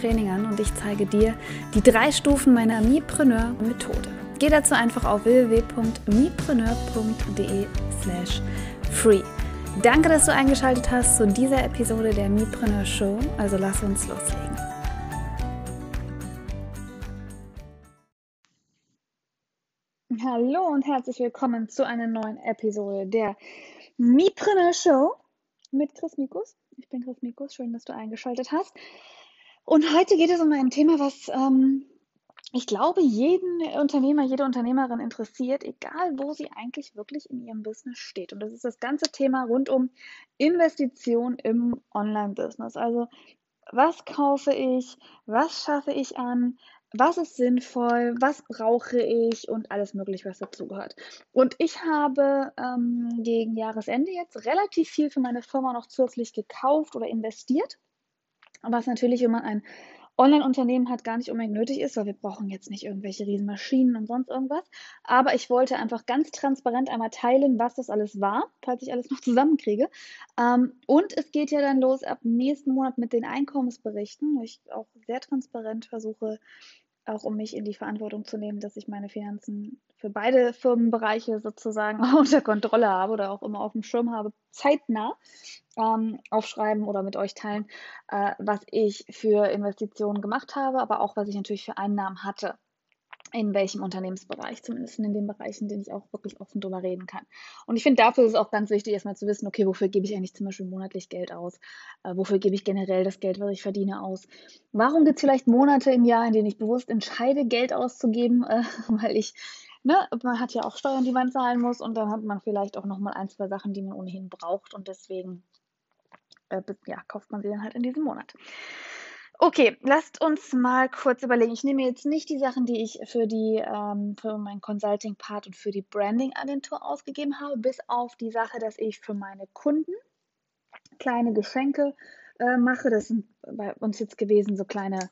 Training an und ich zeige dir die drei Stufen meiner Mipreneur-Methode. Geh dazu einfach auf www.mipreneur.de slash free. Danke, dass du eingeschaltet hast zu dieser Episode der Mipreneur Show. Also lass uns loslegen. Hallo und herzlich willkommen zu einer neuen Episode der Mipreneur Show mit Chris Mikus. Ich bin Chris Mikus, schön, dass du eingeschaltet hast. Und heute geht es um ein Thema, was ähm, ich glaube, jeden Unternehmer, jede Unternehmerin interessiert, egal wo sie eigentlich wirklich in ihrem Business steht. Und das ist das ganze Thema rund um Investition im Online-Business. Also was kaufe ich, was schaffe ich an, was ist sinnvoll, was brauche ich und alles Mögliche, was dazugehört. Und ich habe ähm, gegen Jahresende jetzt relativ viel für meine Firma noch zusätzlich gekauft oder investiert was natürlich, wenn man ein Online-Unternehmen hat, gar nicht unbedingt nötig ist, weil wir brauchen jetzt nicht irgendwelche riesen Maschinen und sonst irgendwas. Aber ich wollte einfach ganz transparent einmal teilen, was das alles war, falls ich alles noch zusammenkriege. Ähm, und es geht ja dann los ab nächsten Monat mit den Einkommensberichten, wo ich auch sehr transparent versuche, auch um mich in die Verantwortung zu nehmen, dass ich meine Finanzen für beide Firmenbereiche sozusagen unter Kontrolle habe oder auch immer auf dem Schirm habe, zeitnah ähm, aufschreiben oder mit euch teilen, äh, was ich für Investitionen gemacht habe, aber auch was ich natürlich für Einnahmen hatte in welchem Unternehmensbereich, zumindest in den Bereichen, in denen ich auch wirklich offen drüber reden kann. Und ich finde, dafür ist es auch ganz wichtig, erstmal zu wissen, okay, wofür gebe ich eigentlich zum Beispiel monatlich Geld aus? Äh, wofür gebe ich generell das Geld, was ich verdiene, aus? Warum gibt es vielleicht Monate im Jahr, in denen ich bewusst entscheide, Geld auszugeben, äh, weil ich Ne, man hat ja auch Steuern, die man zahlen muss und dann hat man vielleicht auch nochmal ein, zwei Sachen, die man ohnehin braucht und deswegen äh, ja, kauft man sie dann halt in diesem Monat. Okay, lasst uns mal kurz überlegen. Ich nehme jetzt nicht die Sachen, die ich für die ähm, für meinen Consulting-Part und für die Branding-Agentur ausgegeben habe, bis auf die Sache, dass ich für meine Kunden kleine Geschenke äh, mache. Das sind bei uns jetzt gewesen so kleine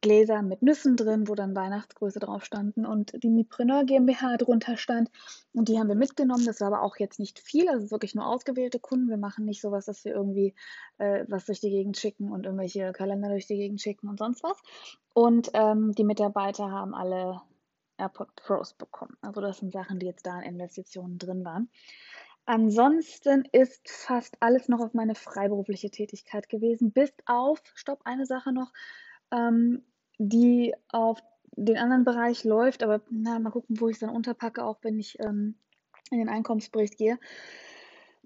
Gläser mit Nüssen drin, wo dann Weihnachtsgröße drauf standen und die Mipreneur GmbH drunter stand. Und die haben wir mitgenommen. Das war aber auch jetzt nicht viel, also wirklich nur ausgewählte Kunden. Wir machen nicht sowas, dass wir irgendwie äh, was durch die Gegend schicken und irgendwelche Kalender durch die Gegend schicken und sonst was. Und ähm, die Mitarbeiter haben alle AirPod Pros bekommen. Also das sind Sachen, die jetzt da in Investitionen drin waren. Ansonsten ist fast alles noch auf meine freiberufliche Tätigkeit gewesen, bis auf, stopp, eine Sache noch, ähm, die auf den anderen Bereich läuft, aber na, mal gucken, wo ich es dann unterpacke, auch wenn ich ähm, in den Einkommensbericht gehe.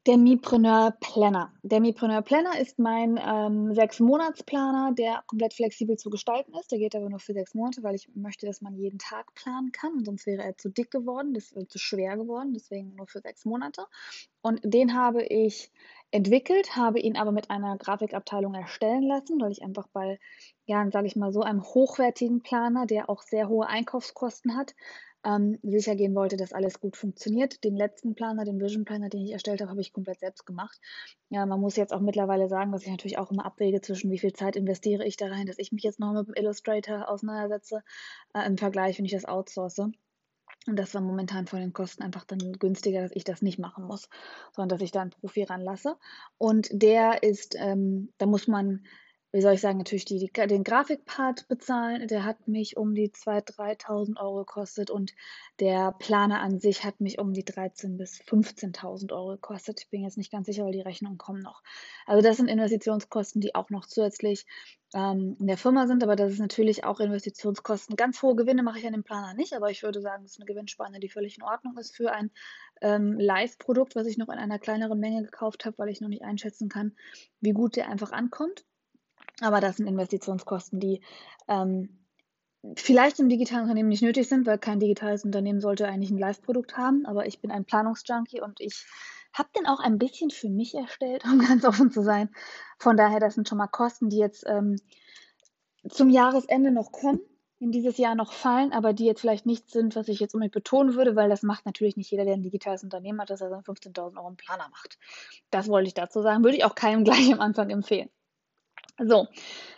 Der Mipreneur Planner. Der Mipreneur Planner ist mein ähm, Sechs-Monats-Planer, der komplett flexibel zu gestalten ist. Der geht aber nur für sechs Monate, weil ich möchte, dass man jeden Tag planen kann. sonst wäre er zu dick geworden, das wäre zu schwer geworden. Deswegen nur für sechs Monate. Und den habe ich entwickelt, habe ihn aber mit einer Grafikabteilung erstellen lassen, weil ich einfach bei, ja, sage ich mal so, einem hochwertigen Planer, der auch sehr hohe Einkaufskosten hat, ähm, sicher gehen wollte, dass alles gut funktioniert. Den letzten Planer, den Vision Planner, den ich erstellt habe, habe ich komplett selbst gemacht. Ja, man muss jetzt auch mittlerweile sagen, dass ich natürlich auch immer abwäge zwischen, wie viel Zeit investiere ich da rein, dass ich mich jetzt noch mit Illustrator auseinandersetze, äh, im Vergleich, wenn ich das outsource. Und das war momentan von den Kosten einfach dann günstiger, dass ich das nicht machen muss, sondern dass ich da einen Profi ranlasse. Und der ist, ähm, da muss man wie soll ich sagen, natürlich die, die, den Grafikpart bezahlen. Der hat mich um die 2.000, 3.000 Euro gekostet und der Planer an sich hat mich um die 13.000 bis 15.000 Euro gekostet. Ich bin jetzt nicht ganz sicher, weil die Rechnungen kommen noch. Also das sind Investitionskosten, die auch noch zusätzlich ähm, in der Firma sind, aber das ist natürlich auch Investitionskosten. Ganz hohe Gewinne mache ich an dem Planer nicht, aber ich würde sagen, das ist eine Gewinnspanne, die völlig in Ordnung ist für ein ähm, Live-Produkt, was ich noch in einer kleineren Menge gekauft habe, weil ich noch nicht einschätzen kann, wie gut der einfach ankommt. Aber das sind Investitionskosten, die ähm, vielleicht im digitalen Unternehmen nicht nötig sind, weil kein digitales Unternehmen sollte eigentlich ein Live-Produkt haben. Aber ich bin ein Planungsjunkie und ich habe den auch ein bisschen für mich erstellt, um ganz offen zu sein. Von daher, das sind schon mal Kosten, die jetzt ähm, zum Jahresende noch kommen, in dieses Jahr noch fallen, aber die jetzt vielleicht nicht sind, was ich jetzt unbedingt betonen würde, weil das macht natürlich nicht jeder, der ein digitales Unternehmen hat, dass er seinen 15.000 Euro einen Planer macht. Das wollte ich dazu sagen, würde ich auch keinem gleich am Anfang empfehlen. So,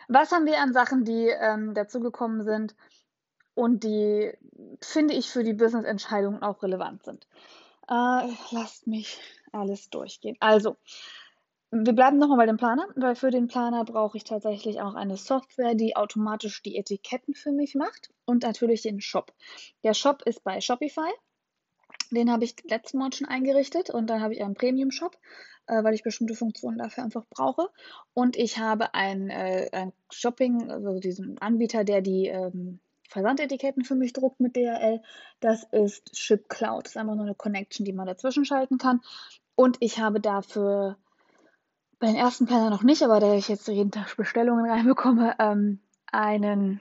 was haben wir an Sachen, die ähm, dazugekommen sind und die, finde ich, für die Business-Entscheidungen auch relevant sind? Äh, lasst mich alles durchgehen. Also, wir bleiben nochmal bei dem Planer, weil für den Planer brauche ich tatsächlich auch eine Software, die automatisch die Etiketten für mich macht und natürlich den Shop. Der Shop ist bei Shopify. Den habe ich letzten Monat schon eingerichtet und dann habe ich einen Premium-Shop, äh, weil ich bestimmte Funktionen dafür einfach brauche. Und ich habe ein, äh, ein Shopping, also diesen Anbieter, der die ähm, Versandetiketten für mich druckt mit DHL. Das ist ShipCloud. Das ist einfach nur eine Connection, die man dazwischen schalten kann. Und ich habe dafür bei den ersten Planner noch nicht, aber da ich jetzt jeden Tag Bestellungen reinbekomme, ähm, einen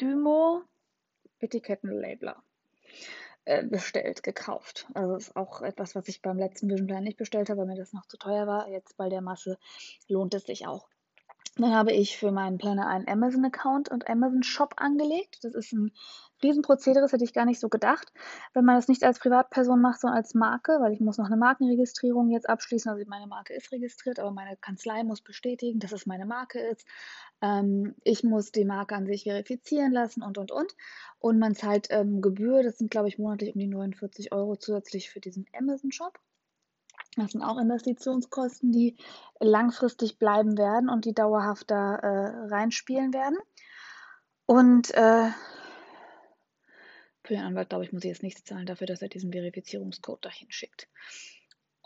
Dymo Etikettenlabeler äh, bestellt, gekauft. Also das ist auch etwas, was ich beim letzten Vision Plan nicht bestellt habe, weil mir das noch zu teuer war. Jetzt bei der Masse lohnt es sich auch. Dann habe ich für meinen Planner einen Amazon-Account und Amazon-Shop angelegt. Das ist ein Riesenprozedere, das hätte ich gar nicht so gedacht. Wenn man das nicht als Privatperson macht, sondern als Marke, weil ich muss noch eine Markenregistrierung jetzt abschließen. Also meine Marke ist registriert, aber meine Kanzlei muss bestätigen, dass es meine Marke ist. Ähm, ich muss die Marke an sich verifizieren lassen und, und, und. Und man zahlt ähm, Gebühr, das sind, glaube ich, monatlich um die 49 Euro zusätzlich für diesen Amazon-Shop. Das sind auch Investitionskosten, die langfristig bleiben werden und die dauerhaft da äh, reinspielen werden. Und äh, für den Anwalt, glaube ich, muss ich jetzt nichts zahlen dafür, dass er diesen Verifizierungscode dahin schickt.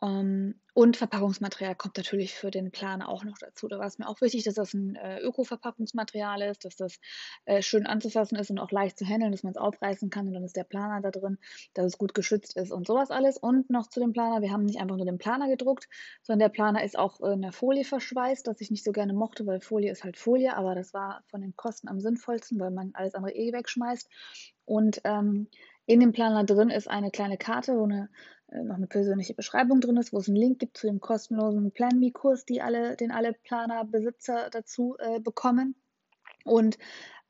Um, ähm, und Verpackungsmaterial kommt natürlich für den Planer auch noch dazu. Da war es mir auch wichtig, dass das ein äh, Öko-Verpackungsmaterial ist, dass das äh, schön anzufassen ist und auch leicht zu handeln, dass man es aufreißen kann und dann ist der Planer da drin, dass es gut geschützt ist und sowas alles. Und noch zu dem Planer, wir haben nicht einfach nur den Planer gedruckt, sondern der Planer ist auch in der Folie verschweißt, das ich nicht so gerne mochte, weil Folie ist halt Folie, aber das war von den Kosten am sinnvollsten, weil man alles andere eh wegschmeißt. Und ähm, in dem Planer drin ist eine kleine Karte, wo eine, äh, noch eine persönliche Beschreibung drin ist, wo es einen Link gibt zu dem kostenlosen Plan Me Kurs, die alle, den alle Planerbesitzer dazu äh, bekommen. Und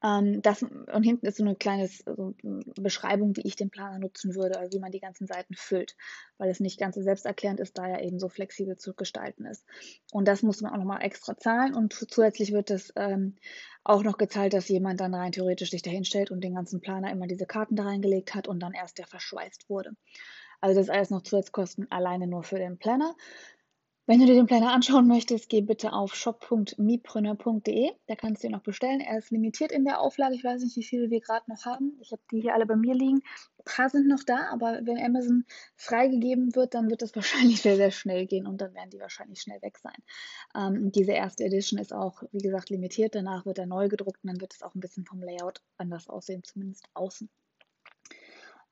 ähm, das, und hinten ist so eine kleine so Beschreibung, wie ich den Planer nutzen würde, also wie man die ganzen Seiten füllt, weil es nicht ganz so selbsterklärend ist, da er eben so flexibel zu gestalten ist. Und das muss man auch nochmal extra zahlen und zusätzlich wird es ähm, auch noch gezahlt, dass jemand dann rein theoretisch sich dahinstellt und den ganzen Planer immer diese Karten da reingelegt hat und dann erst der verschweißt wurde. Also das ist alles noch Zusatzkosten alleine nur für den Planner. Wenn du dir den Planner anschauen möchtest, geh bitte auf shop.mipreneur.de. Da kannst du ihn noch bestellen. Er ist limitiert in der Auflage. Ich weiß nicht, wie viele wir gerade noch haben. Ich habe die hier alle bei mir liegen. Ein paar sind noch da, aber wenn Amazon freigegeben wird, dann wird das wahrscheinlich sehr, sehr schnell gehen und dann werden die wahrscheinlich schnell weg sein. Ähm, diese erste Edition ist auch, wie gesagt, limitiert. Danach wird er neu gedruckt und dann wird es auch ein bisschen vom Layout anders aussehen, zumindest außen.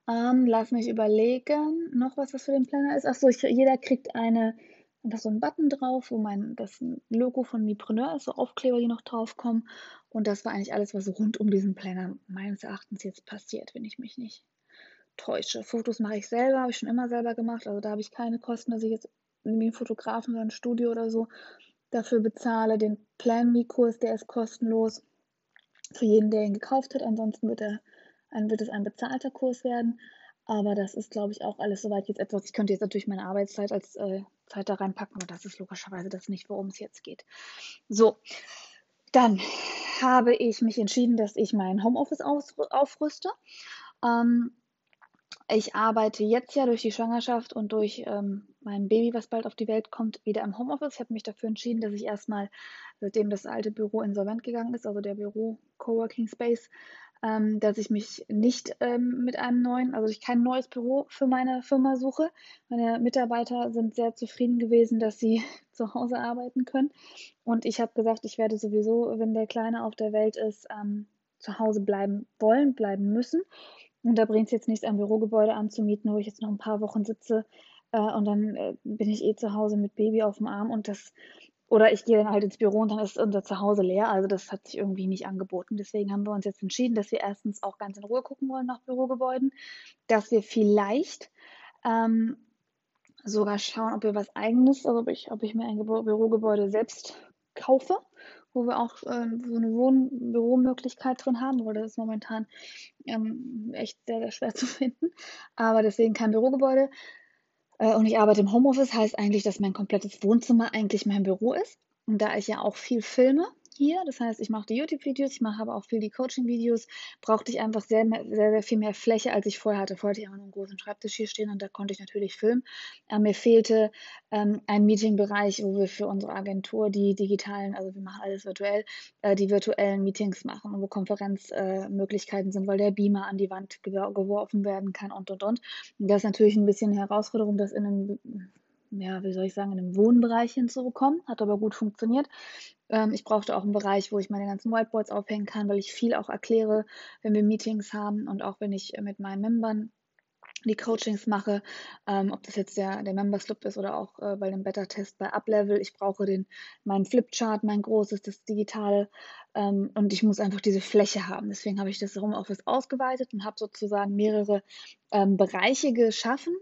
Ähm, lass mich überlegen. Noch was, was für den Planner ist. Achso, jeder kriegt eine da ist so ein Button drauf, wo mein das Logo von Mipreneur ist, so Aufkleber, die noch draufkommen. Und das war eigentlich alles, was rund um diesen Planner meines Erachtens jetzt passiert, wenn ich mich nicht täusche. Fotos mache ich selber, habe ich schon immer selber gemacht. Also da habe ich keine Kosten, dass ich jetzt irgendwie einen Fotografen oder ein Studio oder so dafür bezahle. Den Plan Me Kurs, der ist kostenlos für jeden, der ihn gekauft hat. Ansonsten wird, er, wird es ein bezahlter Kurs werden. Aber das ist, glaube ich, auch alles soweit jetzt etwas. Ich könnte jetzt natürlich meine Arbeitszeit als äh, Zeit da reinpacken, aber das ist logischerweise das nicht, worum es jetzt geht. So, dann habe ich mich entschieden, dass ich mein Homeoffice aufrüste. Ähm, ich arbeite jetzt ja durch die Schwangerschaft und durch ähm, mein Baby, was bald auf die Welt kommt, wieder im Homeoffice. Ich habe mich dafür entschieden, dass ich erstmal, seitdem das alte Büro insolvent gegangen ist, also der Büro Coworking Space, ähm, dass ich mich nicht ähm, mit einem neuen, also ich kein neues Büro für meine Firma suche. Meine Mitarbeiter sind sehr zufrieden gewesen, dass sie zu Hause arbeiten können. Und ich habe gesagt, ich werde sowieso, wenn der Kleine auf der Welt ist, ähm, zu Hause bleiben wollen, bleiben müssen. Und da bringt es jetzt nichts, ein Bürogebäude anzumieten, wo ich jetzt noch ein paar Wochen sitze äh, und dann äh, bin ich eh zu Hause mit Baby auf dem Arm und das oder ich gehe dann halt ins Büro und dann ist unser Zuhause leer. Also das hat sich irgendwie nicht angeboten. Deswegen haben wir uns jetzt entschieden, dass wir erstens auch ganz in Ruhe gucken wollen nach Bürogebäuden, dass wir vielleicht ähm, sogar schauen, ob wir was eigenes, also ob ich, ob ich mir ein Bürogebäude selbst kaufe wo wir auch äh, so eine Wohn Büromöglichkeit drin haben, weil das ist momentan ähm, echt sehr, sehr schwer zu finden. Aber deswegen kein Bürogebäude. Äh, und ich arbeite im Homeoffice, heißt eigentlich, dass mein komplettes Wohnzimmer eigentlich mein Büro ist. Und da ich ja auch viel filme, hier. Das heißt, ich mache die YouTube-Videos, ich mache aber auch viel die Coaching-Videos. Brauchte ich einfach sehr, sehr, sehr viel mehr Fläche, als ich vorher hatte. Vorher hatte ich auch einen großen Schreibtisch hier stehen und da konnte ich natürlich filmen. Aber mir fehlte ähm, ein Meeting-Bereich, wo wir für unsere Agentur die digitalen, also wir machen alles virtuell, äh, die virtuellen Meetings machen und wo Konferenzmöglichkeiten äh, sind, weil der Beamer an die Wand geworfen werden kann und und und. Und das ist natürlich ein bisschen eine Herausforderung, das in einem ja, wie soll ich sagen, in einem Wohnbereich hinzubekommen. Hat aber gut funktioniert. Ähm, ich brauchte auch einen Bereich, wo ich meine ganzen Whiteboards aufhängen kann, weil ich viel auch erkläre, wenn wir Meetings haben und auch wenn ich mit meinen Membern die Coachings mache, ähm, ob das jetzt der, der Members Club ist oder auch äh, bei dem Beta-Test bei Uplevel. Ich brauche den, meinen Flipchart, mein großes, das digitale ähm, und ich muss einfach diese Fläche haben. Deswegen habe ich das Homeoffice ausgeweitet und habe sozusagen mehrere ähm, Bereiche geschaffen,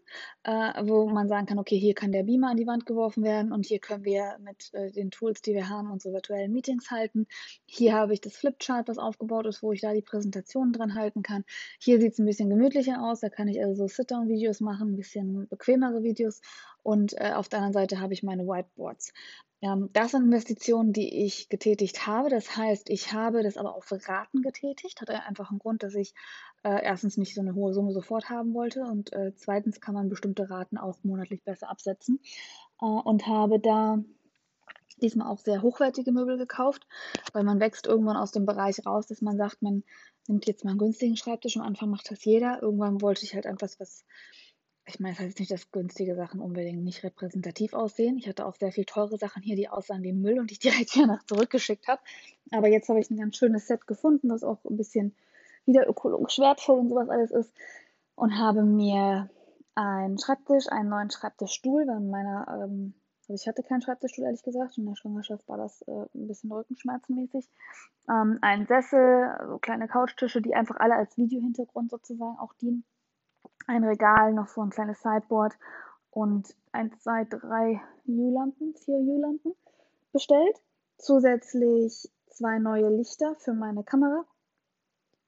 äh, wo man sagen kann, okay, hier kann der Beamer an die Wand geworfen werden und hier können wir mit äh, den Tools, die wir haben, unsere virtuellen Meetings halten. Hier habe ich das Flipchart, was aufgebaut ist, wo ich da die Präsentationen dran halten kann. Hier sieht es ein bisschen gemütlicher aus, da kann ich also so Sit-Down-Videos machen, ein bisschen bequemere Videos und äh, auf der anderen Seite habe ich meine Whiteboards. Ähm, das sind Investitionen, die ich getätigt habe. Das heißt, ich habe das aber auf Raten getätigt. Hatte einfach einen Grund, dass ich äh, erstens nicht so eine hohe Summe sofort haben wollte und äh, zweitens kann man bestimmte Raten auch monatlich besser absetzen äh, und habe da diesmal auch sehr hochwertige Möbel gekauft, weil man wächst irgendwann aus dem Bereich raus, dass man sagt, man nimmt jetzt mal einen günstigen Schreibtisch. Am Anfang macht das jeder. Irgendwann wollte ich halt etwas, was ich meine, es heißt nicht, dass günstige Sachen unbedingt nicht repräsentativ aussehen. Ich hatte auch sehr viel teure Sachen hier, die aussahen wie Müll und die ich direkt hier nach zurückgeschickt habe. Aber jetzt habe ich ein ganz schönes Set gefunden, das auch ein bisschen wieder ökologisch wertvoll und sowas alles ist. Und habe mir einen Schreibtisch, einen neuen Schreibtischstuhl, weil meiner, ähm, also ich hatte keinen Schreibtischstuhl, ehrlich gesagt. In der Schwangerschaft war das äh, ein bisschen rückenschmerzenmäßig. Ähm, einen Sessel, so kleine Couchtische, die einfach alle als Videohintergrund sozusagen auch dienen ein Regal, noch so ein kleines Sideboard und eins, zwei, drei U-Lampen, vier U-Lampen bestellt. Zusätzlich zwei neue Lichter für meine Kamera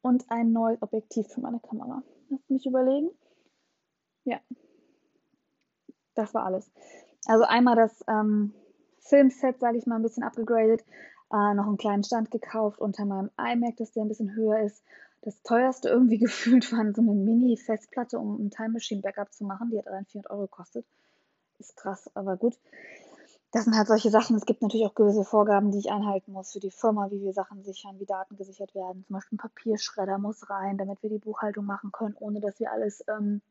und ein neues Objektiv für meine Kamera. Lass mich überlegen. Ja, das war alles. Also einmal das ähm, Filmset, sage ich mal, ein bisschen abgegradet, äh, noch einen kleinen Stand gekauft unter meinem iMac, dass der ein bisschen höher ist das teuerste irgendwie gefühlt war so eine Mini-Festplatte, um ein Time Machine Backup zu machen. Die hat allein 400 Euro gekostet. Ist krass, aber gut. Das sind halt solche Sachen. Es gibt natürlich auch gewisse Vorgaben, die ich einhalten muss für die Firma, wie wir Sachen sichern, wie Daten gesichert werden. Zum Beispiel ein Papierschredder muss rein, damit wir die Buchhaltung machen können, ohne dass wir alles ähm,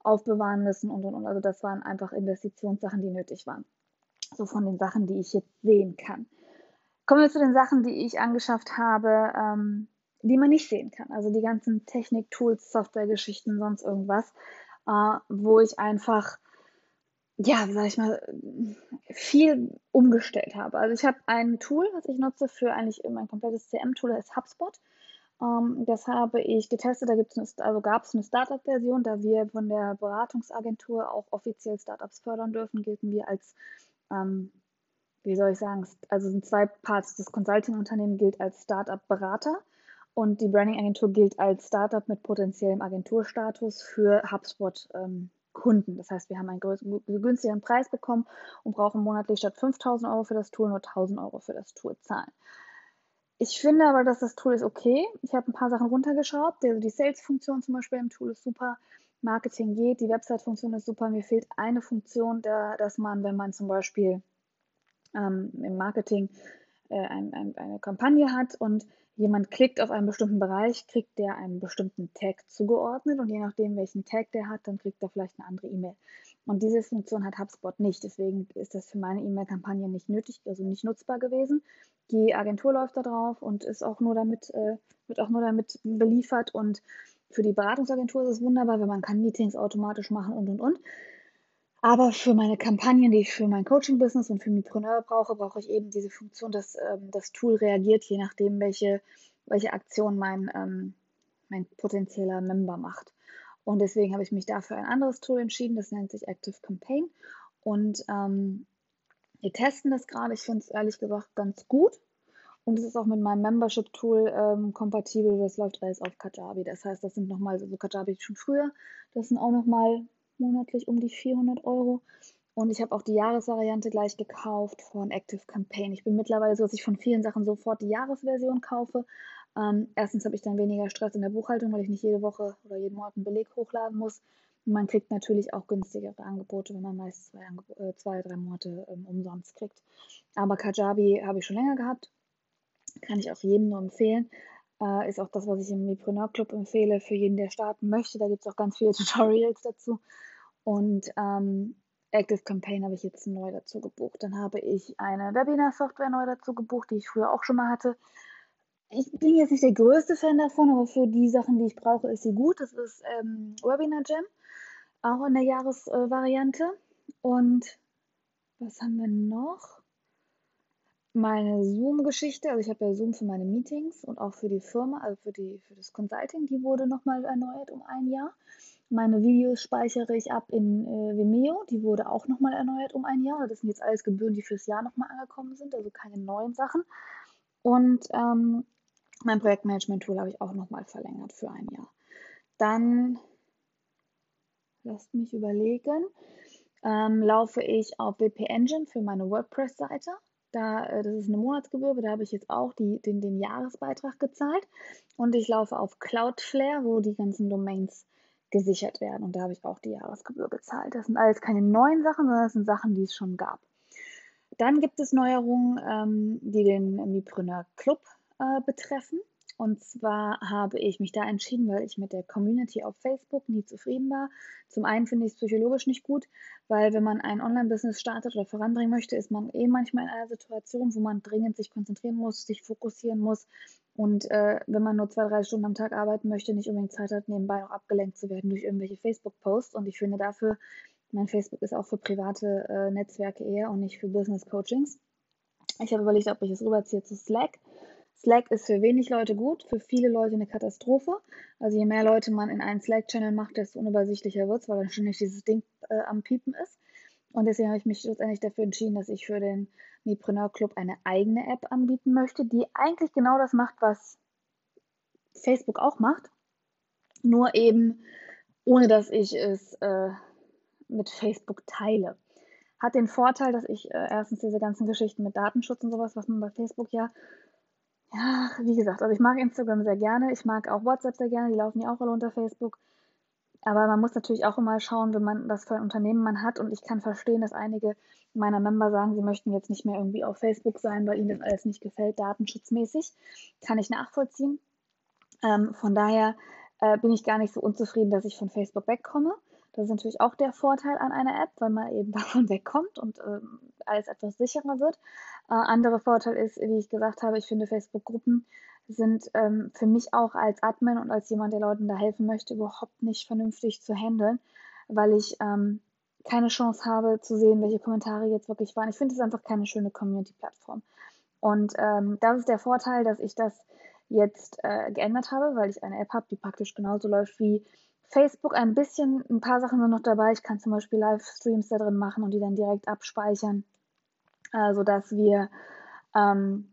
aufbewahren müssen und und und. Also das waren einfach Investitionssachen, die nötig waren. So von den Sachen, die ich jetzt sehen kann. Kommen wir zu den Sachen, die ich angeschafft habe. Ähm, die man nicht sehen kann. Also die ganzen Technik, Tools, Softwaregeschichten, sonst irgendwas, äh, wo ich einfach, ja, sag ich mal, viel umgestellt habe. Also ich habe ein Tool, was ich nutze für eigentlich mein komplettes CM-Tool, das ist HubSpot. Ähm, das habe ich getestet, da also gab es eine Startup-Version, da wir von der Beratungsagentur auch offiziell Startups fördern dürfen, gelten wir als ähm, wie soll ich sagen, also sind zwei Parts. Das Consulting-Unternehmen gilt als Startup-Berater und die Branding-Agentur gilt als Startup mit potenziellem Agenturstatus für HubSpot-Kunden. Das heißt, wir haben einen günstigeren Preis bekommen und brauchen monatlich statt 5000 Euro für das Tool nur 1000 Euro für das Tool zahlen. Ich finde aber, dass das Tool ist okay. Ich habe ein paar Sachen runtergeschraubt. Also die Sales-Funktion zum Beispiel im Tool ist super. Marketing geht, die Website-Funktion ist super. Mir fehlt eine Funktion, der, dass man, wenn man zum Beispiel ähm, im Marketing äh, ein, ein, eine Kampagne hat und jemand klickt auf einen bestimmten Bereich, kriegt der einen bestimmten Tag zugeordnet und je nachdem, welchen Tag der hat, dann kriegt er vielleicht eine andere E-Mail. Und diese Funktion hat HubSpot nicht. Deswegen ist das für meine E-Mail-Kampagne nicht nötig, also nicht nutzbar gewesen. Die Agentur läuft da drauf und ist auch nur damit, äh, wird auch nur damit beliefert. Und für die Beratungsagentur ist es wunderbar, weil man kann Meetings automatisch machen und und und. Aber für meine Kampagnen, die ich für mein Coaching-Business und für Mipreneur brauche, brauche ich eben diese Funktion, dass ähm, das Tool reagiert, je nachdem, welche, welche Aktion mein, ähm, mein potenzieller Member macht. Und deswegen habe ich mich dafür ein anderes Tool entschieden, das nennt sich Active Campaign. Und ähm, wir testen das gerade. Ich finde es ehrlich gesagt ganz gut. Und es ist auch mit meinem Membership-Tool ähm, kompatibel. Das läuft alles auf Kajabi. Das heißt, das sind nochmal, so Kajabi schon früher, das sind auch nochmal monatlich um die 400 Euro. Und ich habe auch die Jahresvariante gleich gekauft von Active Campaign. Ich bin mittlerweile so, dass ich von vielen Sachen sofort die Jahresversion kaufe. Ähm, erstens habe ich dann weniger Stress in der Buchhaltung, weil ich nicht jede Woche oder jeden Monat einen Beleg hochladen muss. Und man kriegt natürlich auch günstigere Angebote, wenn man meist zwei, äh, zwei drei Monate ähm, umsonst kriegt. Aber Kajabi habe ich schon länger gehabt. Kann ich auch jedem nur empfehlen. Äh, ist auch das, was ich im Mipreneur Club empfehle für jeden, der starten möchte. Da gibt es auch ganz viele Tutorials dazu. Und ähm, Active Campaign habe ich jetzt neu dazu gebucht. Dann habe ich eine Webinar-Software neu dazu gebucht, die ich früher auch schon mal hatte. Ich bin jetzt nicht der größte Fan davon, aber für die Sachen, die ich brauche, ist sie gut. Das ist ähm, Webinar Jam, auch in der Jahresvariante. Und was haben wir noch? Meine Zoom-Geschichte, also ich habe ja Zoom für meine Meetings und auch für die Firma, also für, die, für das Consulting, die wurde nochmal erneuert um ein Jahr. Meine Videos speichere ich ab in äh, Vimeo. Die wurde auch nochmal erneuert um ein Jahr. Das sind jetzt alles Gebühren, die fürs Jahr nochmal angekommen sind, also keine neuen Sachen. Und ähm, mein Projektmanagement-Tool habe ich auch nochmal verlängert für ein Jahr. Dann, lasst mich überlegen, ähm, laufe ich auf WP Engine für meine WordPress-Seite. Da, äh, das ist eine Monatsgebühr, da habe ich jetzt auch die, den, den Jahresbeitrag gezahlt. Und ich laufe auf Cloudflare, wo die ganzen Domains gesichert werden. Und da habe ich auch die Jahresgebühr gezahlt. Das sind alles keine neuen Sachen, sondern das sind Sachen, die es schon gab. Dann gibt es Neuerungen, ähm, die den Mipreneur Club äh, betreffen. Und zwar habe ich mich da entschieden, weil ich mit der Community auf Facebook nie zufrieden war. Zum einen finde ich es psychologisch nicht gut, weil wenn man ein Online-Business startet oder voranbringen möchte, ist man eh manchmal in einer Situation, wo man dringend sich konzentrieren muss, sich fokussieren muss. Und äh, wenn man nur zwei, drei Stunden am Tag arbeiten möchte, nicht unbedingt Zeit hat, nebenbei auch abgelenkt zu werden durch irgendwelche Facebook-Posts. Und ich finde dafür, mein Facebook ist auch für private äh, Netzwerke eher und nicht für Business-Coachings. Ich habe überlegt, ob ich es rüberziehe zu Slack Slack ist für wenig Leute gut, für viele Leute eine Katastrophe. Also je mehr Leute man in einen Slack-Channel macht, desto unübersichtlicher wird es, weil dann ständig dieses Ding äh, am Piepen ist. Und deswegen habe ich mich letztendlich dafür entschieden, dass ich für den Mipreneur Club eine eigene App anbieten möchte, die eigentlich genau das macht, was Facebook auch macht. Nur eben, ohne dass ich es äh, mit Facebook teile. Hat den Vorteil, dass ich äh, erstens diese ganzen Geschichten mit Datenschutz und sowas, was man bei Facebook ja ja, wie gesagt, also ich mag Instagram sehr gerne. Ich mag auch WhatsApp sehr gerne. Die laufen ja auch alle unter Facebook. Aber man muss natürlich auch immer schauen, wenn man, was für ein Unternehmen man hat. Und ich kann verstehen, dass einige meiner Member sagen, sie möchten jetzt nicht mehr irgendwie auf Facebook sein, weil ihnen das alles nicht gefällt, datenschutzmäßig. Kann ich nachvollziehen. Ähm, von daher äh, bin ich gar nicht so unzufrieden, dass ich von Facebook wegkomme. Das ist natürlich auch der Vorteil an einer App, weil man eben davon wegkommt und ähm, alles etwas sicherer wird. Äh, anderer Vorteil ist, wie ich gesagt habe, ich finde Facebook-Gruppen sind ähm, für mich auch als Admin und als jemand, der Leuten da helfen möchte, überhaupt nicht vernünftig zu handeln, weil ich ähm, keine Chance habe zu sehen, welche Kommentare jetzt wirklich waren. Ich finde es einfach keine schöne Community-Plattform. Und ähm, das ist der Vorteil, dass ich das jetzt äh, geändert habe, weil ich eine App habe, die praktisch genauso läuft wie Facebook ein bisschen, ein paar Sachen sind noch dabei. Ich kann zum Beispiel Livestreams da drin machen und die dann direkt abspeichern, äh, sodass wir, ähm,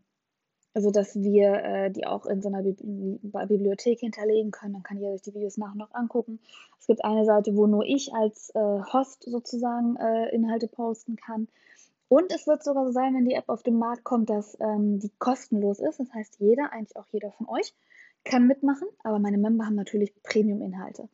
also wir äh, die auch in so einer Bi Bibliothek hinterlegen können. Dann kann jeder sich die Videos nach und nach angucken. Es gibt eine Seite, wo nur ich als äh, Host sozusagen äh, Inhalte posten kann. Und es wird sogar so sein, wenn die App auf den Markt kommt, dass ähm, die kostenlos ist. Das heißt, jeder, eigentlich auch jeder von euch, kann mitmachen, aber meine Member haben natürlich Premium-Inhalte.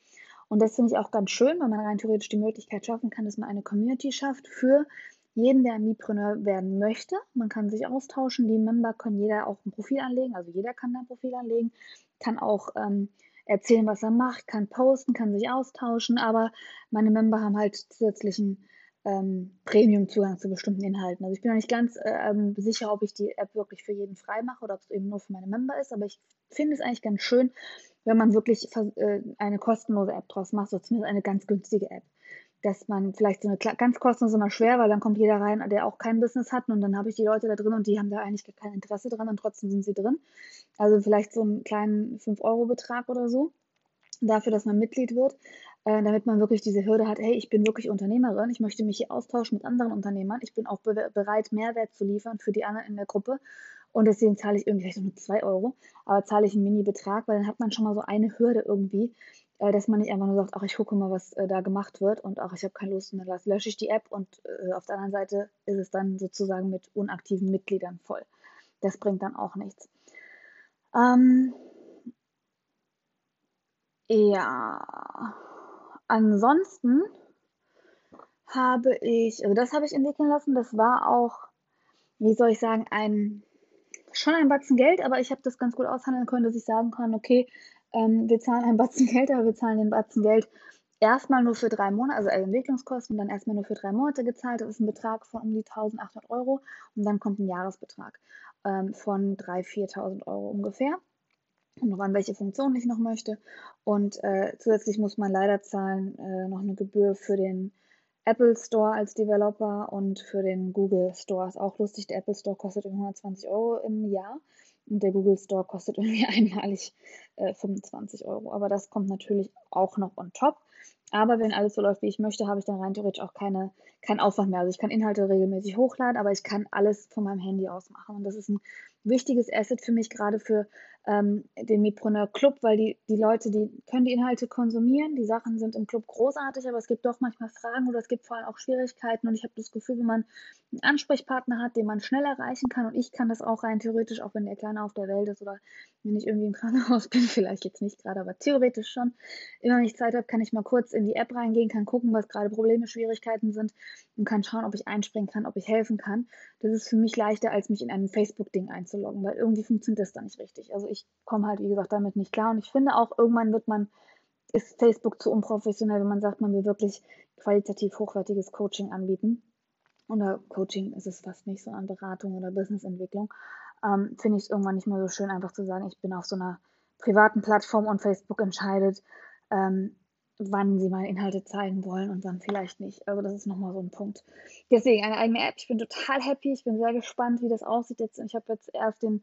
Und das finde ich auch ganz schön, weil man rein theoretisch die Möglichkeit schaffen kann, dass man eine Community schafft für jeden, der ein Mipreneur werden möchte. Man kann sich austauschen. Die Member können jeder auch ein Profil anlegen, also jeder kann ein Profil anlegen, kann auch ähm, erzählen, was er macht, kann posten, kann sich austauschen, aber meine Member haben halt zusätzlichen ähm, Premium-Zugang zu bestimmten Inhalten. Also ich bin noch nicht ganz äh, ähm, sicher, ob ich die App wirklich für jeden frei mache oder ob es eben nur für meine Member ist, aber ich finde es eigentlich ganz schön, wenn man wirklich äh, eine kostenlose App draus macht, oder zumindest eine ganz günstige App. Dass man vielleicht so eine ganz kostenlose immer schwer, weil dann kommt jeder rein, der auch kein Business hat und dann habe ich die Leute da drin und die haben da eigentlich gar kein Interesse dran und trotzdem sind sie drin. Also vielleicht so einen kleinen 5-Euro-Betrag oder so dafür, dass man Mitglied wird, äh, damit man wirklich diese Hürde hat, hey, ich bin wirklich Unternehmerin, ich möchte mich hier austauschen mit anderen Unternehmern, ich bin auch be bereit, Mehrwert zu liefern für die anderen in der Gruppe Und deswegen zahle ich irgendwie vielleicht nur 2 Euro, aber zahle ich einen Mini-Betrag, weil dann hat man schon mal so eine Hürde irgendwie, dass man nicht einfach nur sagt, ach, ich gucke mal, was äh, da gemacht wird und ach, ich habe keine Lust und dann lösche ich die App und äh, auf der anderen Seite ist es dann sozusagen mit unaktiven Mitgliedern voll. Das bringt dann auch nichts. Ähm, ja, ansonsten habe ich, also das habe ich entwickeln lassen, das war auch, wie soll ich sagen, ein schon ein Batzen Geld, aber ich habe das ganz gut aushandeln können, dass ich sagen kann, okay, ähm, wir zahlen ein Batzen Geld, aber wir zahlen den Batzen Geld erstmal nur für drei Monate, also Entwicklungskosten dann erstmal nur für drei Monate gezahlt. Das ist ein Betrag von um die 1800 Euro und dann kommt ein Jahresbetrag ähm, von 3.000, 4.000 Euro ungefähr. Und noch an welche Funktion ich noch möchte. Und äh, zusätzlich muss man leider zahlen äh, noch eine Gebühr für den Apple Store als Developer und für den Google Store. Ist auch lustig, der Apple Store kostet 120 Euro im Jahr und der Google Store kostet irgendwie einmalig äh, 25 Euro. Aber das kommt natürlich auch noch on top. Aber wenn alles so läuft, wie ich möchte, habe ich dann rein theoretisch auch keine, keinen Aufwand mehr. Also ich kann Inhalte regelmäßig hochladen, aber ich kann alles von meinem Handy aus machen. Und das ist ein wichtiges Asset für mich, gerade für ähm, den Mipreneur Club, weil die, die Leute, die können die Inhalte konsumieren. Die Sachen sind im Club großartig, aber es gibt doch manchmal Fragen oder es gibt vor allem auch Schwierigkeiten. Und ich habe das Gefühl, wenn man einen Ansprechpartner hat, den man schnell erreichen kann, und ich kann das auch rein theoretisch, auch wenn der Kleine auf der Welt ist oder wenn ich irgendwie im Krankenhaus bin, vielleicht jetzt nicht gerade, aber theoretisch schon, immer wenn ich Zeit habe, kann ich mal kurz in die App reingehen, kann gucken, was gerade Probleme, Schwierigkeiten sind und kann schauen, ob ich einspringen kann, ob ich helfen kann. Das ist für mich leichter, als mich in ein Facebook-Ding einzuloggen, weil irgendwie funktioniert das da nicht richtig. Also ich komme halt, wie gesagt, damit nicht klar. Und ich finde auch, irgendwann wird man, ist Facebook zu unprofessionell, wenn man sagt, man will wirklich qualitativ hochwertiges Coaching anbieten. Oder Coaching ist es fast nicht, so an Beratung oder Businessentwicklung. Ähm, finde ich es irgendwann nicht mehr so schön, einfach zu sagen, ich bin auf so einer privaten Plattform und Facebook entscheidet, ähm, wann sie meine Inhalte zeigen wollen und wann vielleicht nicht. Also das ist nochmal so ein Punkt. Deswegen eine eigene App. Ich bin total happy. Ich bin sehr gespannt, wie das aussieht jetzt. Ich habe jetzt erst den,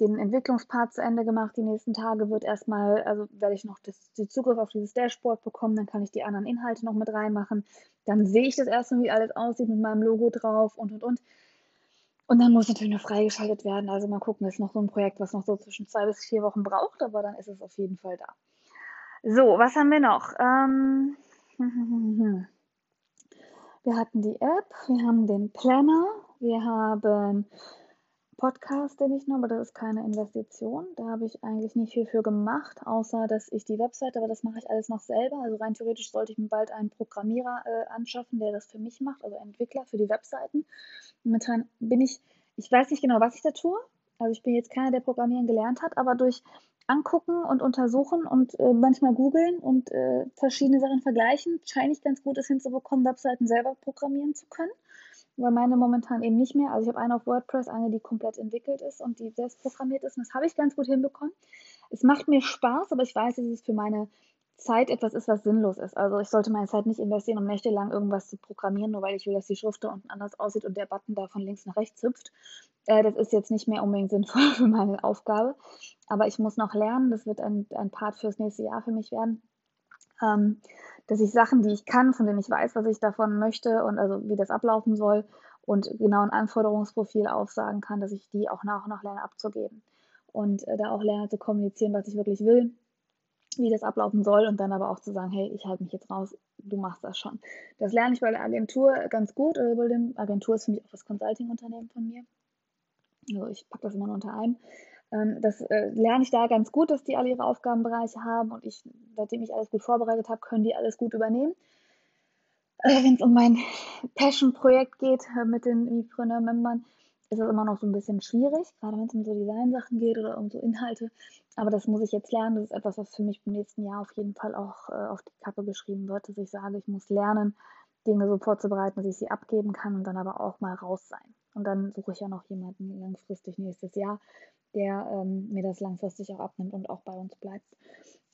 den Entwicklungspart zu Ende gemacht. Die nächsten Tage wird erstmal, also werde ich noch das, den Zugriff auf dieses Dashboard bekommen. Dann kann ich die anderen Inhalte noch mit reinmachen. Dann sehe ich das erstmal, wie alles aussieht mit meinem Logo drauf und und und. Und dann muss natürlich noch freigeschaltet werden. Also mal gucken, das ist noch so ein Projekt, was noch so zwischen zwei bis vier Wochen braucht, aber dann ist es auf jeden Fall da. So, was haben wir noch? Ähm, wir hatten die App, wir haben den Planner, wir haben Podcast, den ich noch, aber das ist keine Investition. Da habe ich eigentlich nicht viel für gemacht, außer dass ich die Webseite, aber das mache ich alles noch selber. Also rein theoretisch sollte ich mir bald einen Programmierer äh, anschaffen, der das für mich macht, also Entwickler für die Webseiten. Momentan bin ich, ich weiß nicht genau, was ich da tue. Also ich bin jetzt keiner, der Programmieren gelernt hat, aber durch angucken und untersuchen und äh, manchmal googeln und äh, verschiedene Sachen vergleichen, scheine ich ganz gut es hinzubekommen, Webseiten selber programmieren zu können. Weil meine momentan eben nicht mehr. Also ich habe eine auf WordPress, eine, die komplett entwickelt ist und die selbst programmiert ist. Und das habe ich ganz gut hinbekommen. Es macht mir Spaß, aber ich weiß, es für meine Zeit etwas ist, was sinnlos ist. Also ich sollte meine Zeit nicht investieren, um nächtelang irgendwas zu programmieren, nur weil ich will, dass die Schrift da unten anders aussieht und der Button da von links nach rechts hüpft. Äh, das ist jetzt nicht mehr unbedingt sinnvoll für meine Aufgabe. Aber ich muss noch lernen, das wird ein, ein Part fürs nächste Jahr für mich werden. Ähm, dass ich Sachen, die ich kann, von denen ich weiß, was ich davon möchte und also wie das ablaufen soll und genau ein Anforderungsprofil aufsagen kann, dass ich die auch nach und nach lerne abzugeben. Und äh, da auch lerne zu kommunizieren, was ich wirklich will wie das ablaufen soll und dann aber auch zu sagen, hey, ich halte mich jetzt raus, du machst das schon. Das lerne ich bei der Agentur ganz gut. Also bei dem Agentur ist für mich auch das Consulting-Unternehmen von mir. Also ich packe das immer nur unter einem. Ähm, das äh, lerne ich da ganz gut, dass die alle ihre Aufgabenbereiche haben und ich, seitdem ich alles gut vorbereitet habe, können die alles gut übernehmen. Äh, Wenn es um mein Passion-Projekt geht äh, mit den Mipreneur-Membern, ist es immer noch so ein bisschen schwierig, gerade wenn es um so Designsachen geht oder um so Inhalte. Aber das muss ich jetzt lernen. Das ist etwas, was für mich im nächsten Jahr auf jeden Fall auch äh, auf die Kappe geschrieben wird, dass ich sage, ich muss lernen, Dinge so vorzubereiten, dass ich sie abgeben kann und dann aber auch mal raus sein. Und dann suche ich ja noch jemanden langfristig nächstes Jahr, der ähm, mir das langfristig auch abnimmt und auch bei uns bleibt.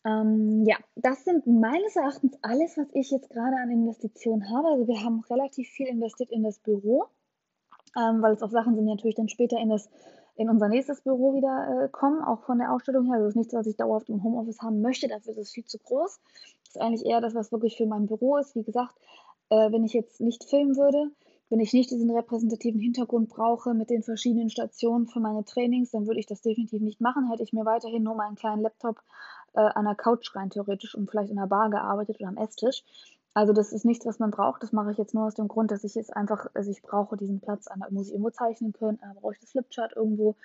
Ähm, ja, das sind meines Erachtens alles, was ich jetzt gerade an Investitionen habe. Also wir haben relativ viel investiert in das Büro ähm, weil es auch Sachen sind, die natürlich dann später in, das, in unser nächstes Büro wieder äh, kommen, auch von der Ausstellung her. Also das ist nichts, was ich dauerhaft im Homeoffice haben möchte, dafür ist es viel zu groß. Das ist eigentlich eher das, was wirklich für mein Büro ist. Wie gesagt, äh, wenn ich jetzt nicht filmen würde, Wenn ich nicht diesen repräsentativen Hintergrund brauche mit den verschiedenen Stationen für meine Trainings, dann würde ich das definitiv nicht machen. Hätte ich mir weiterhin nur meinen kleinen Laptop äh, an der Couch rein theoretisch und vielleicht in der Bar gearbeitet oder am Esstisch. Also das ist nichts, was man braucht. Das mache ich jetzt nur aus dem Grund, dass ich jetzt einfach, also ich brauche diesen Platz. Einmal muss ich irgendwo zeichnen können, einmal brauche ich das Flipchart irgendwo.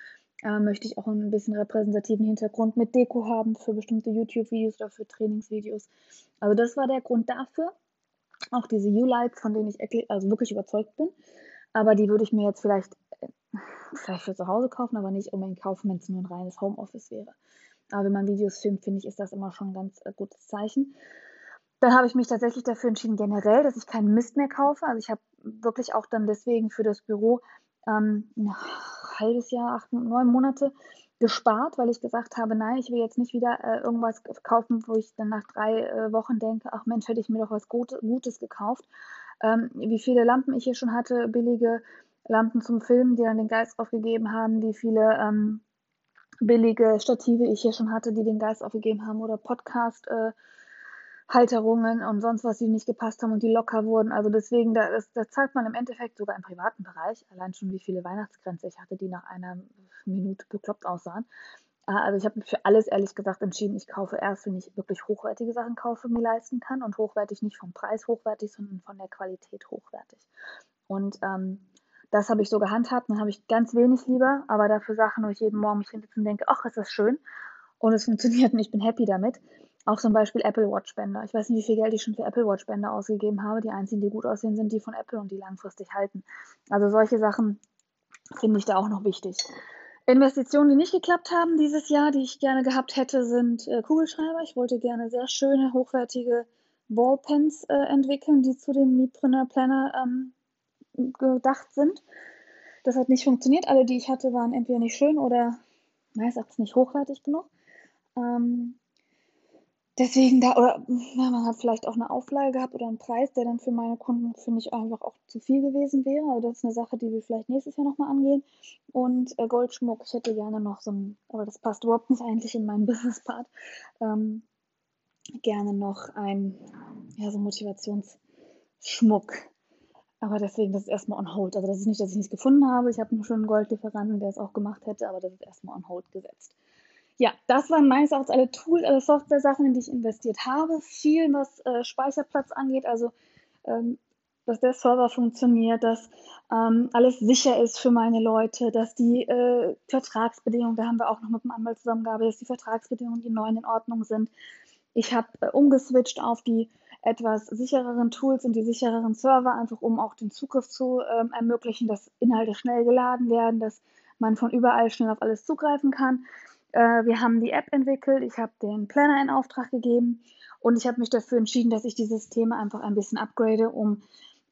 Einmal möchte ich auch ein bisschen repräsentativen Hintergrund mit Deko haben für bestimmte YouTube-Videos oder für Trainingsvideos. Also das war der Grund dafür. Auch diese U-Lights, von denen ich also wirklich überzeugt bin. Aber die würde ich mir jetzt vielleicht, äh, vielleicht für zu Hause kaufen, aber nicht unbedingt kaufen, wenn es nur ein reines Homeoffice wäre. Aber wenn man Videos filmt, finde ich, ist das immer schon ein ganz äh, gutes Zeichen. Dann habe ich mich tatsächlich dafür entschieden, generell, dass ich keinen Mist mehr kaufe. Also ich habe wirklich auch dann deswegen für das Büro ähm, ein halbes Jahr, acht, neun Monate gespart, weil ich gesagt habe, nein, ich will jetzt nicht wieder äh, irgendwas kaufen, wo ich dann nach drei äh, Wochen denke, ach Mensch, hätte ich mir doch was Gutes gekauft. Ähm, wie viele Lampen ich hier schon hatte, billige Lampen zum Filmen, die dann den Geist aufgegeben haben, wie viele ähm, billige Stative ich hier schon hatte, die den Geist aufgegeben haben oder Podcast. Äh, Halterungen und sonst was, die nicht gepasst haben und die locker wurden. Also deswegen, da, das, da zahlt man im Endeffekt sogar im privaten Bereich, allein schon wie viele Weihnachtsgrenze ich hatte, die nach einer Minute bekloppt aussahen. Äh, also ich habe mich für alles ehrlich gesagt entschieden, ich kaufe erst, wenn ich wirklich hochwertige Sachen kaufe, mir leisten kann und hochwertig nicht vom Preis hochwertig, sondern von der Qualität hochwertig. Und ähm, das habe ich so gehandhabt, dann habe ich ganz wenig lieber, aber dafür Sachen, wo ich jeden Morgen mich hinsetze und denke, ach, ist das schön und es funktioniert und ich bin happy damit. Auch zum Beispiel Apple Watch Bänder. Ich weiß nicht, wie viel Geld ich schon für Apple Watch Bänder ausgegeben habe. Die einzigen, die gut aussehen, sind die von Apple und die langfristig halten. Also solche Sachen finde ich da auch noch wichtig. Investitionen, die nicht geklappt haben dieses Jahr, die ich gerne gehabt hätte, sind äh, Kugelschreiber. Ich wollte gerne sehr schöne, hochwertige Ballpens äh, entwickeln, die zu dem Meetpreneur Planner ähm, gedacht sind. Das hat nicht funktioniert. Alle, die ich hatte, waren entweder nicht schön oder meistens nicht hochwertig genug. Ähm, deswegen da, oder ja, man hat vielleicht auch eine Auflage gehabt oder einen Preis, der dann für meine Kunden, finde ich, einfach auch zu viel gewesen wäre. Also das ist eine Sache, die wir vielleicht nächstes Jahr nochmal angehen. Und äh, Goldschmuck, ich hätte gerne noch so ein, aber das passt überhaupt nicht eigentlich in meinen Business-Part, ähm, gerne noch ein, ja, so Motivationsschmuck. Aber deswegen, das ist erstmal on hold. Also das ist nicht, dass ich nichts gefunden habe. Ich habe einen schönen Goldlieferanten, der es auch gemacht hätte, aber das ist erstmal on hold gesetzt ja, das waren meines Erachtens alle Tools, alle Software-Sachen, in die ich investiert habe. Viel, was äh, Speicherplatz angeht, also ähm, dass der Server funktioniert, dass ähm, alles sicher ist für meine Leute, dass die äh, Vertragsbedingungen, da haben wir auch noch mit dem Anwalt zusammengearbeitet, dass die Vertragsbedingungen, die neuen in Ordnung sind. Ich habe äh, umgeswitcht auf die etwas sichereren Tools und die sichereren Server, einfach um auch den Zugriff zu ähm, ermöglichen, dass Inhalte schnell geladen werden, dass man von überall schnell auf alles zugreifen kann. Äh, wir haben die App entwickelt, ich habe den Planner in Auftrag gegeben und ich habe mich dafür entschieden, dass ich die Systeme einfach ein bisschen upgrade, um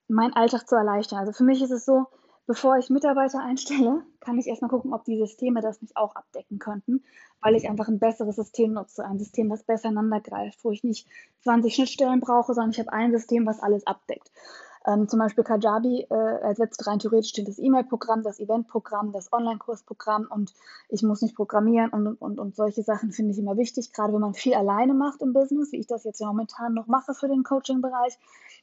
meinen Alltag zu erleichtern. Also für mich ist es so, bevor ich Mitarbeiter einstelle, kann ich erstmal gucken, ob die Systeme das nicht auch abdecken könnten, weil ich einfach ein besseres System nutze, ein System, das besser ineinander greift, wo ich nicht 20 Schnittstellen brauche, sondern ich habe ein System, was alles abdeckt. Ähm, zum Beispiel Kajabi äh, ersetzt rein theoretisch das E-Mail-Programm, das Event-Programm, das Online-Kursprogramm und ich muss nicht programmieren und, und, und solche Sachen finde ich immer wichtig, gerade wenn man viel alleine macht im Business, wie ich das jetzt ja momentan noch mache für den Coaching-Bereich,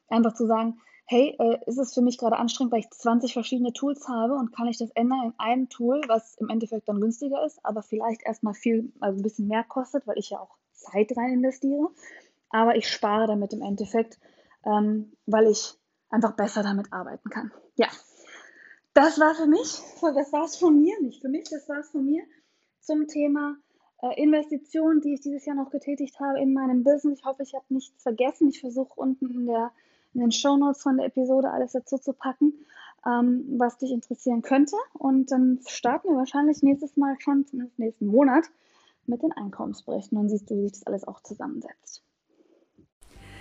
einfach zu sagen, hey, äh, ist es für mich gerade anstrengend, weil ich 20 verschiedene Tools habe und kann ich das ändern in einem Tool, was im Endeffekt dann günstiger ist, aber vielleicht erstmal viel, also ein bisschen mehr kostet, weil ich ja auch Zeit rein investiere. Aber ich spare damit im Endeffekt, ähm, weil ich einfach besser damit arbeiten kann. Ja, das war für mich, das war es von mir, nicht für mich, das war es von mir zum Thema äh, Investitionen, die ich dieses Jahr noch getätigt habe in meinem Business. Ich hoffe, ich habe nichts vergessen. Ich versuche unten in, der, in den Show Notes von der Episode alles dazu zu packen, ähm, was dich interessieren könnte. Und dann starten wir wahrscheinlich nächstes Mal schon, zumindest nächsten Monat, mit den Einkommensberichten. Dann siehst du, wie sich das alles auch zusammensetzt.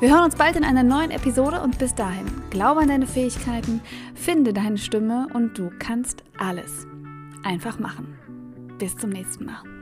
Wir hören uns bald in einer neuen Episode und bis dahin, glaube an deine Fähigkeiten, finde deine Stimme und du kannst alles einfach machen. Bis zum nächsten Mal.